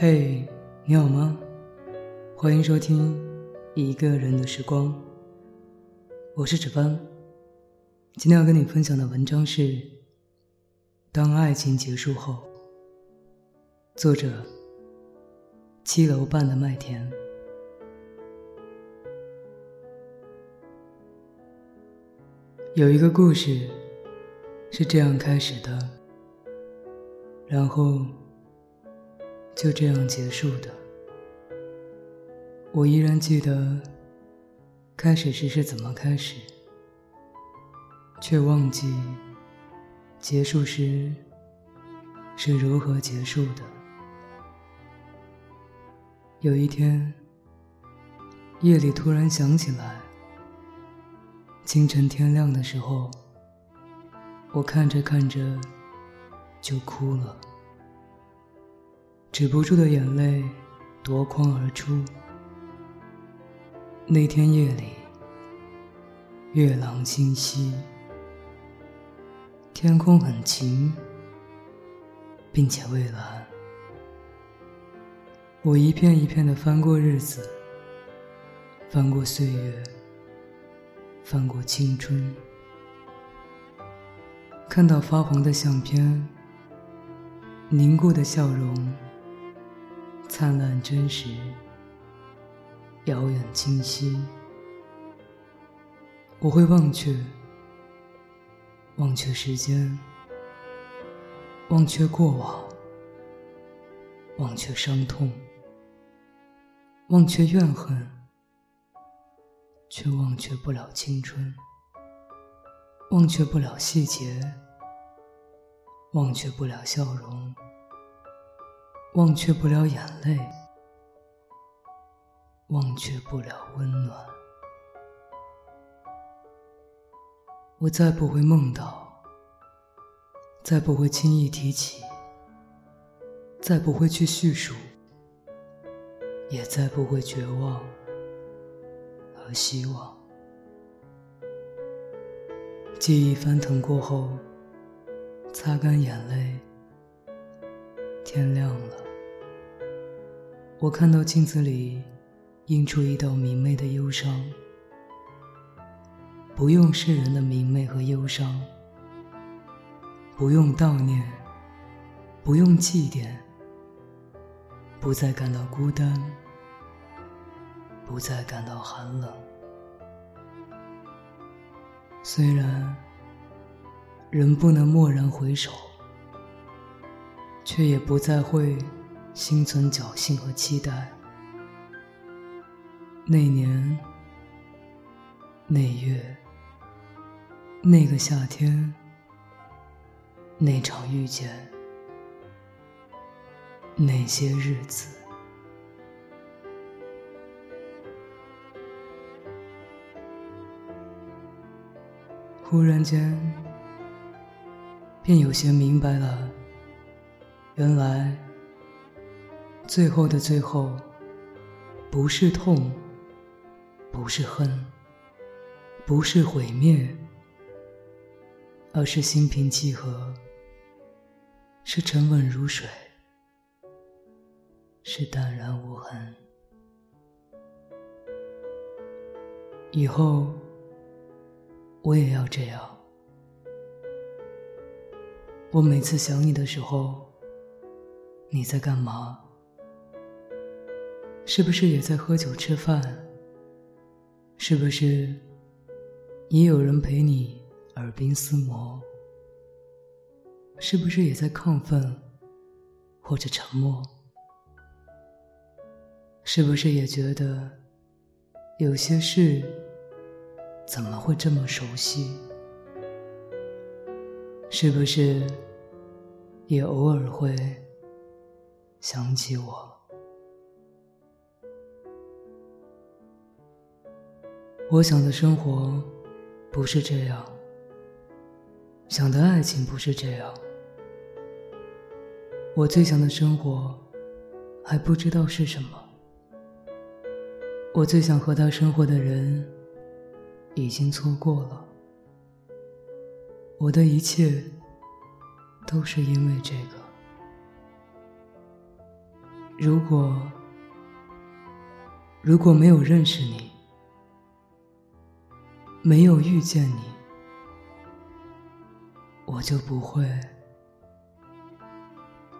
嘿，你好吗？欢迎收听一个人的时光，我是纸帆。今天要跟你分享的文章是《当爱情结束后》，作者七楼半的麦田。有一个故事是这样开始的，然后。就这样结束的。我依然记得开始时是怎么开始，却忘记结束时是如何结束的。有一天，夜里突然想起来，清晨天亮的时候，我看着看着就哭了。止不住的眼泪夺眶而出。那天夜里，月朗星稀，天空很晴，并且蔚蓝。我一片一片的翻过日子，翻过岁月，翻过青春，看到发黄的相片，凝固的笑容。灿烂真实，遥远清晰。我会忘却，忘却时间，忘却过往，忘却伤痛，忘却怨恨，却忘却不了青春，忘却不了细节，忘却不了笑容。忘却不了眼泪，忘却不了温暖。我再不会梦到，再不会轻易提起，再不会去叙述，也再不会绝望和希望。记忆翻腾过后，擦干眼泪，天亮了。我看到镜子里映出一道明媚的忧伤，不用世人的明媚和忧伤，不用悼念，不用祭奠，不再感到孤单，不再感到寒冷。虽然人不能蓦然回首，却也不再会。心存侥幸和期待。那年，那月，那个夏天，那场遇见，那些日子，忽然间，便有些明白了，原来。最后的最后，不是痛，不是恨，不是毁灭，而是心平气和，是沉稳如水，是淡然无痕。以后我也要这样。我每次想你的时候，你在干嘛？是不是也在喝酒吃饭？是不是也有人陪你耳鬓厮磨？是不是也在亢奋或者沉默？是不是也觉得有些事怎么会这么熟悉？是不是也偶尔会想起我？我想的生活不是这样，想的爱情不是这样。我最想的生活还不知道是什么。我最想和他生活的人已经错过了。我的一切都是因为这个。如果如果没有认识你，没有遇见你，我就不会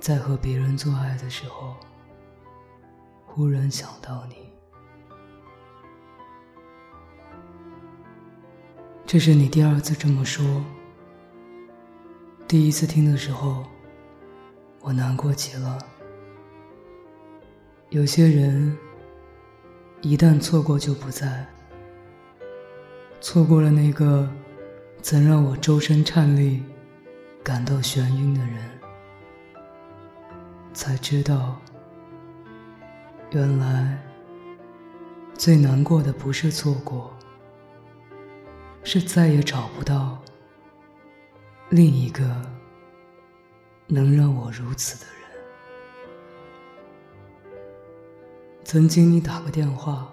在和别人做爱的时候忽然想到你。这是你第二次这么说。第一次听的时候，我难过极了。有些人一旦错过就不在，错过了那个曾让我周身颤栗、感到眩晕的人，才知道，原来最难过的不是错过。是再也找不到另一个能让我如此的人。曾经你打过电话、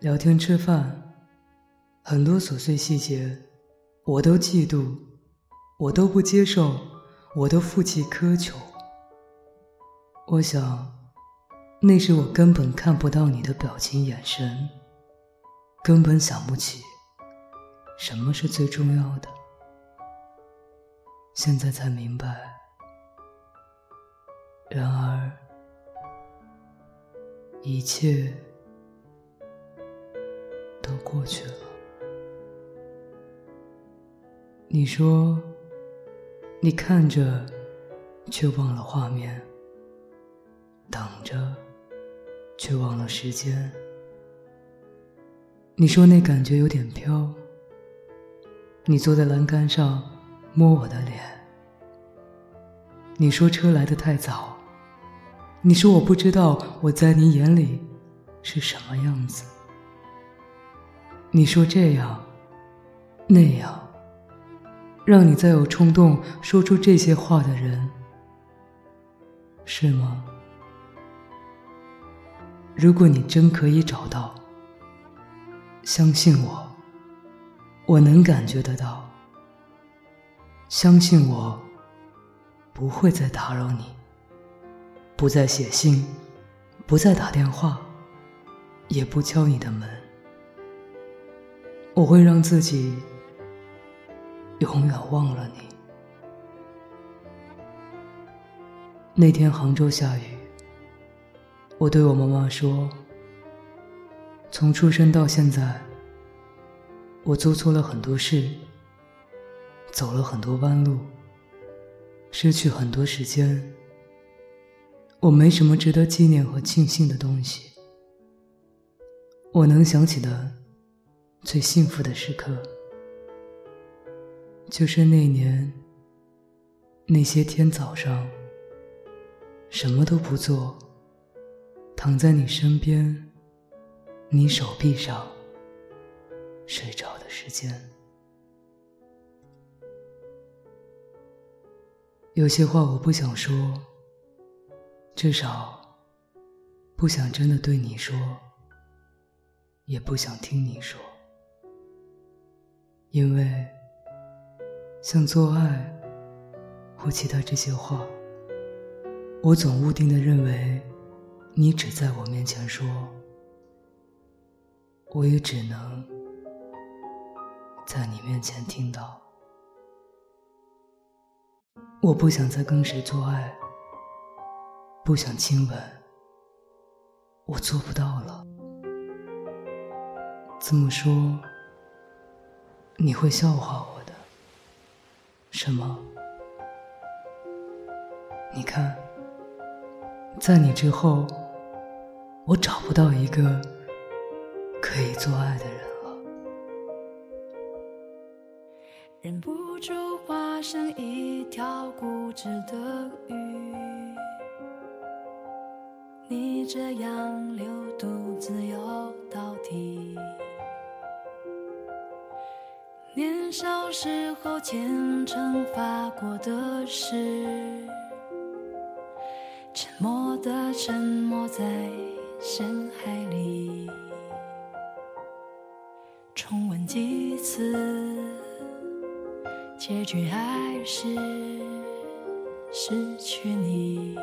聊天、吃饭，很多琐碎细节，我都嫉妒，我都不接受，我都负气苛求。我想，那时我根本看不到你的表情、眼神，根本想不起。什么是最重要的？现在才明白。然而，一切都过去了。你说，你看着，却忘了画面；等着，却忘了时间。你说那感觉有点飘。你坐在栏杆上，摸我的脸。你说车来的太早。你说我不知道我在你眼里是什么样子。你说这样，那样，让你再有冲动说出这些话的人，是吗？如果你真可以找到，相信我。我能感觉得到，相信我，不会再打扰你，不再写信，不再打电话，也不敲你的门。我会让自己永远忘了你。那天杭州下雨，我对我妈妈说：“从出生到现在。”我做错了很多事，走了很多弯路，失去很多时间。我没什么值得纪念和庆幸的东西。我能想起的最幸福的时刻，就是那年那些天早上，什么都不做，躺在你身边，你手臂上。睡着的时间，有些话我不想说，至少不想真的对你说，也不想听你说，因为像做爱或其他这些话，我总固定的认为你只在我面前说，我也只能。在你面前听到，我不想再跟谁做爱，不想亲吻，我做不到了。这么说，你会笑话我的，什么？你看，在你之后，我找不到一个可以做爱的人了。忍不住化身一条固执的鱼，这样流独自游到底。年少时候虔诚发过的誓，沉默的沉没在深海里，重温几次。结局还是失去你。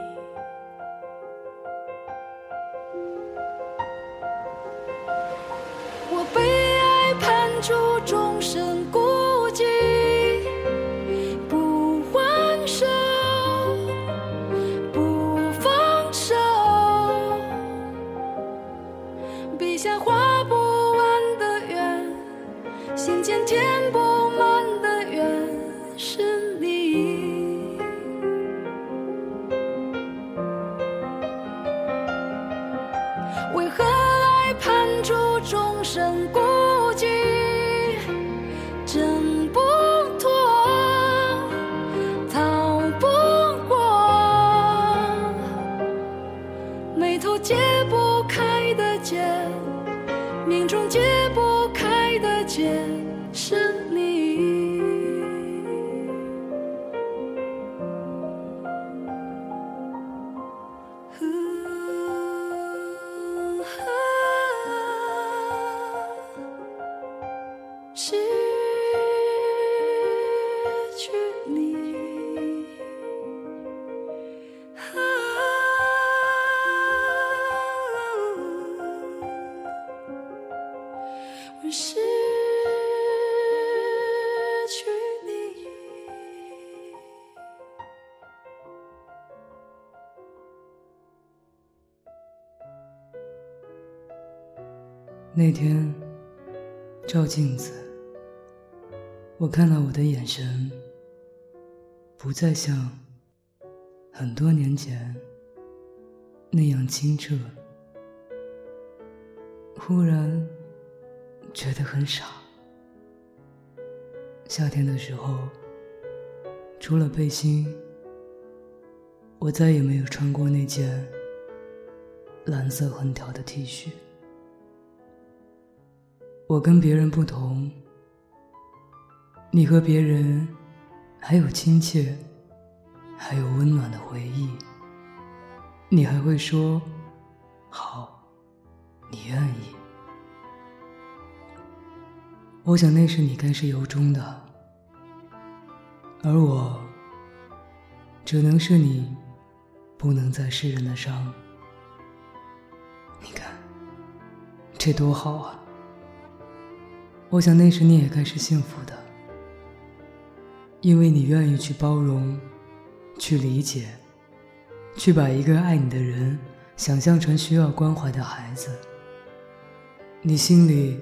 那天照镜子，我看到我的眼神不再像很多年前那样清澈，忽然觉得很傻。夏天的时候，除了背心，我再也没有穿过那件蓝色横条的 T 恤。我跟别人不同，你和别人还有亲切，还有温暖的回忆。你还会说好，你愿意。我想那是你该是由衷的，而我只能是你不能再世人的伤。你看，这多好啊！我想那时你也该是幸福的，因为你愿意去包容，去理解，去把一个爱你的人想象成需要关怀的孩子。你心里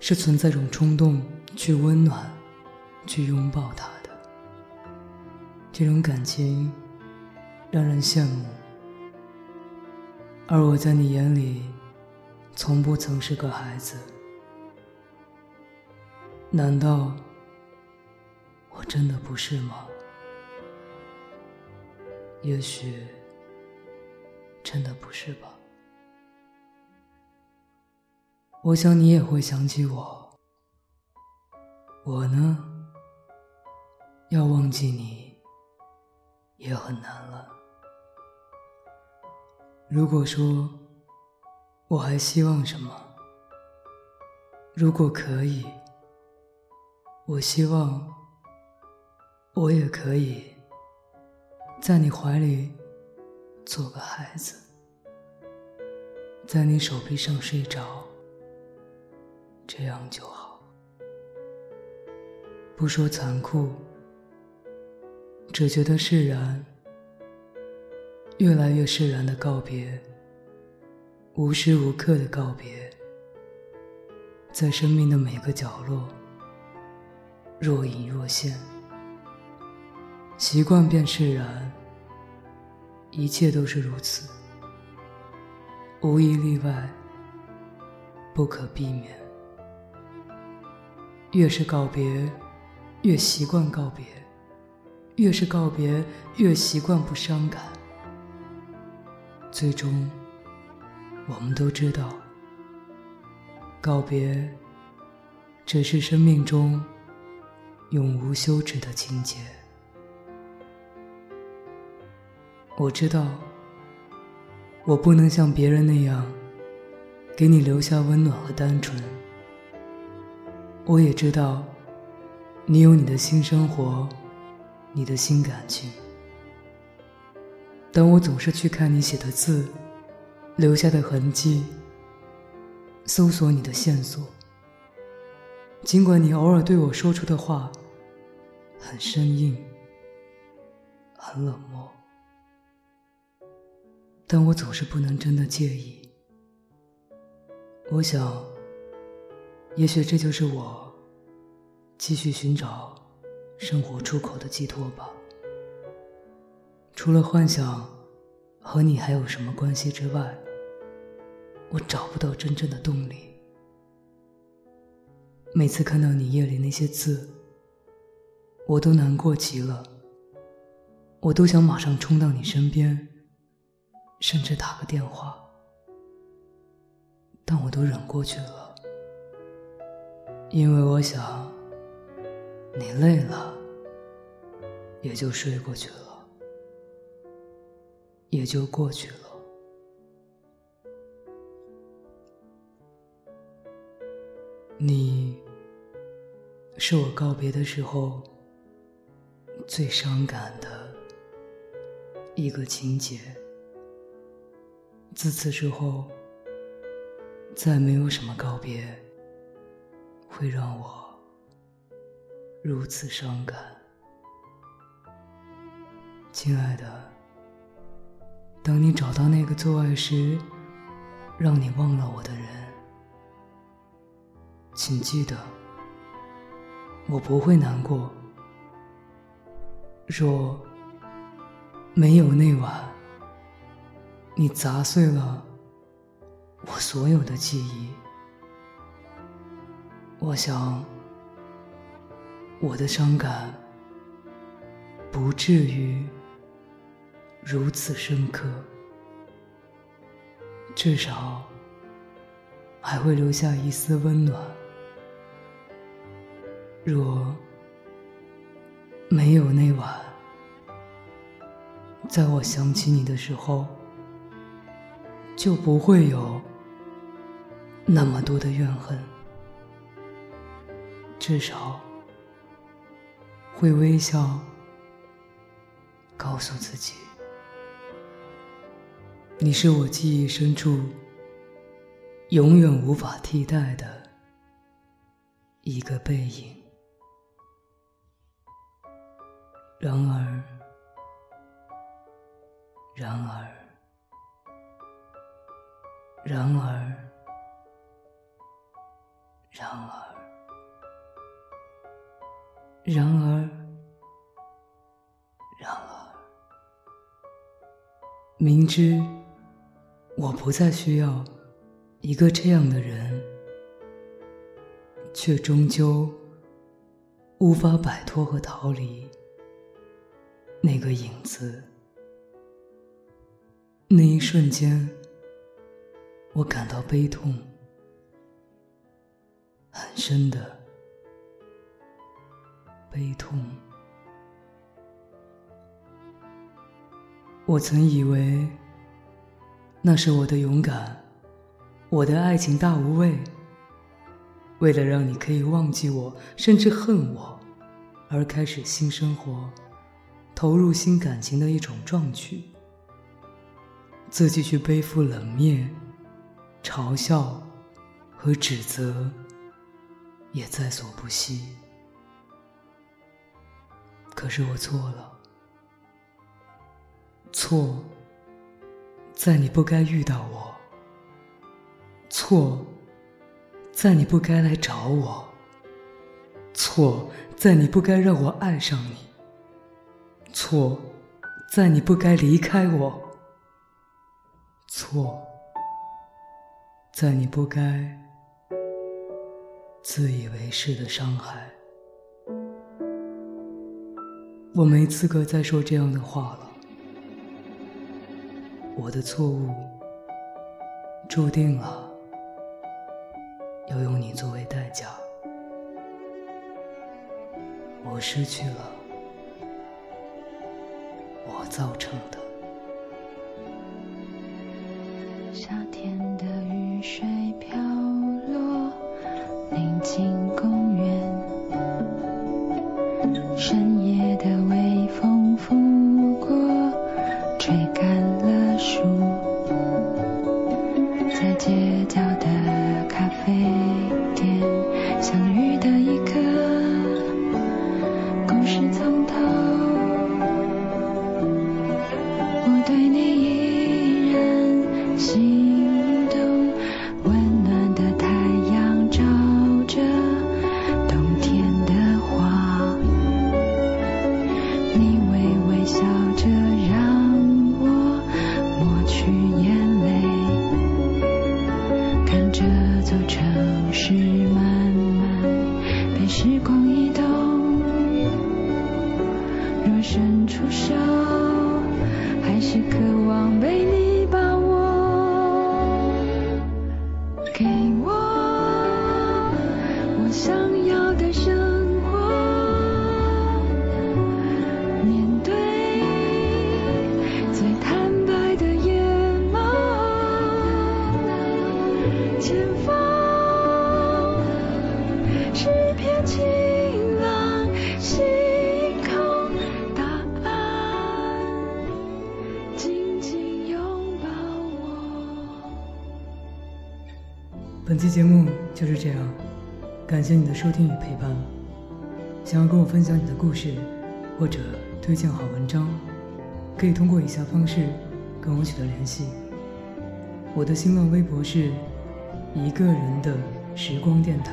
是存在种冲动去温暖，去拥抱他的。这种感情让人羡慕，而我在你眼里，从不曾是个孩子。难道我真的不是吗？也许真的不是吧。我想你也会想起我。我呢，要忘记你也很难了。如果说我还希望什么，如果可以。我希望，我也可以在你怀里做个孩子，在你手臂上睡着，这样就好。不说残酷，只觉得释然，越来越释然的告别，无时无刻的告别，在生命的每个角落。若隐若现，习惯便释然，一切都是如此，无一例外，不可避免。越是告别，越习惯告别；越是告别，越习惯不伤感。最终，我们都知道，告别只是生命中。永无休止的情节。我知道，我不能像别人那样给你留下温暖和单纯。我也知道，你有你的新生活，你的新感情。但我总是去看你写的字，留下的痕迹，搜索你的线索。尽管你偶尔对我说出的话很生硬、很冷漠，但我总是不能真的介意。我想，也许这就是我继续寻找生活出口的寄托吧。除了幻想和你还有什么关系之外，我找不到真正的动力。每次看到你夜里那些字，我都难过极了。我都想马上冲到你身边，甚至打个电话，但我都忍过去了，因为我想，你累了，也就睡过去了，也就过去了。你是我告别的时候最伤感的一个情节。自此之后，再没有什么告别会让我如此伤感。亲爱的，当你找到那个做爱时让你忘了我的人。请记得，我不会难过。若没有那晚，你砸碎了我所有的记忆，我想我的伤感不至于如此深刻，至少还会留下一丝温暖。若没有那晚，在我想起你的时候，就不会有那么多的怨恨，至少会微笑，告诉自己，你是我记忆深处永远无法替代的一个背影。然而，然而，然而，然而，然而，然而，明知我不再需要一个这样的人，却终究无法摆脱和逃离。那个影子，那一瞬间，我感到悲痛，很深的悲痛。我曾以为那是我的勇敢，我的爱情大无畏。为了让你可以忘记我，甚至恨我，而开始新生活。投入新感情的一种壮举，自己去背负冷面、嘲笑和指责，也在所不惜。可是我错了，错在你不该遇到我，错在你不该来找我，错在你不该让我爱上你。错，在你不该离开我；错，在你不该自以为是的伤害。我没资格再说这样的话了。我的错误注定了要用你作为代价。我失去了。我造成的。夏天的雨水飘落，宁静公园。这样，感谢你的收听与陪伴。想要跟我分享你的故事，或者推荐好文章，可以通过以下方式跟我取得联系。我的新浪微博是一个人的时光电台，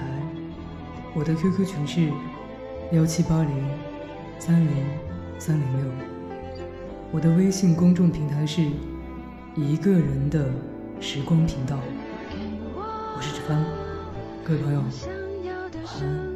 我的 QQ 群是幺七八零三零三零六，我的微信公众平台是一个人的时光频道。我是志帆，各位朋友，晚安。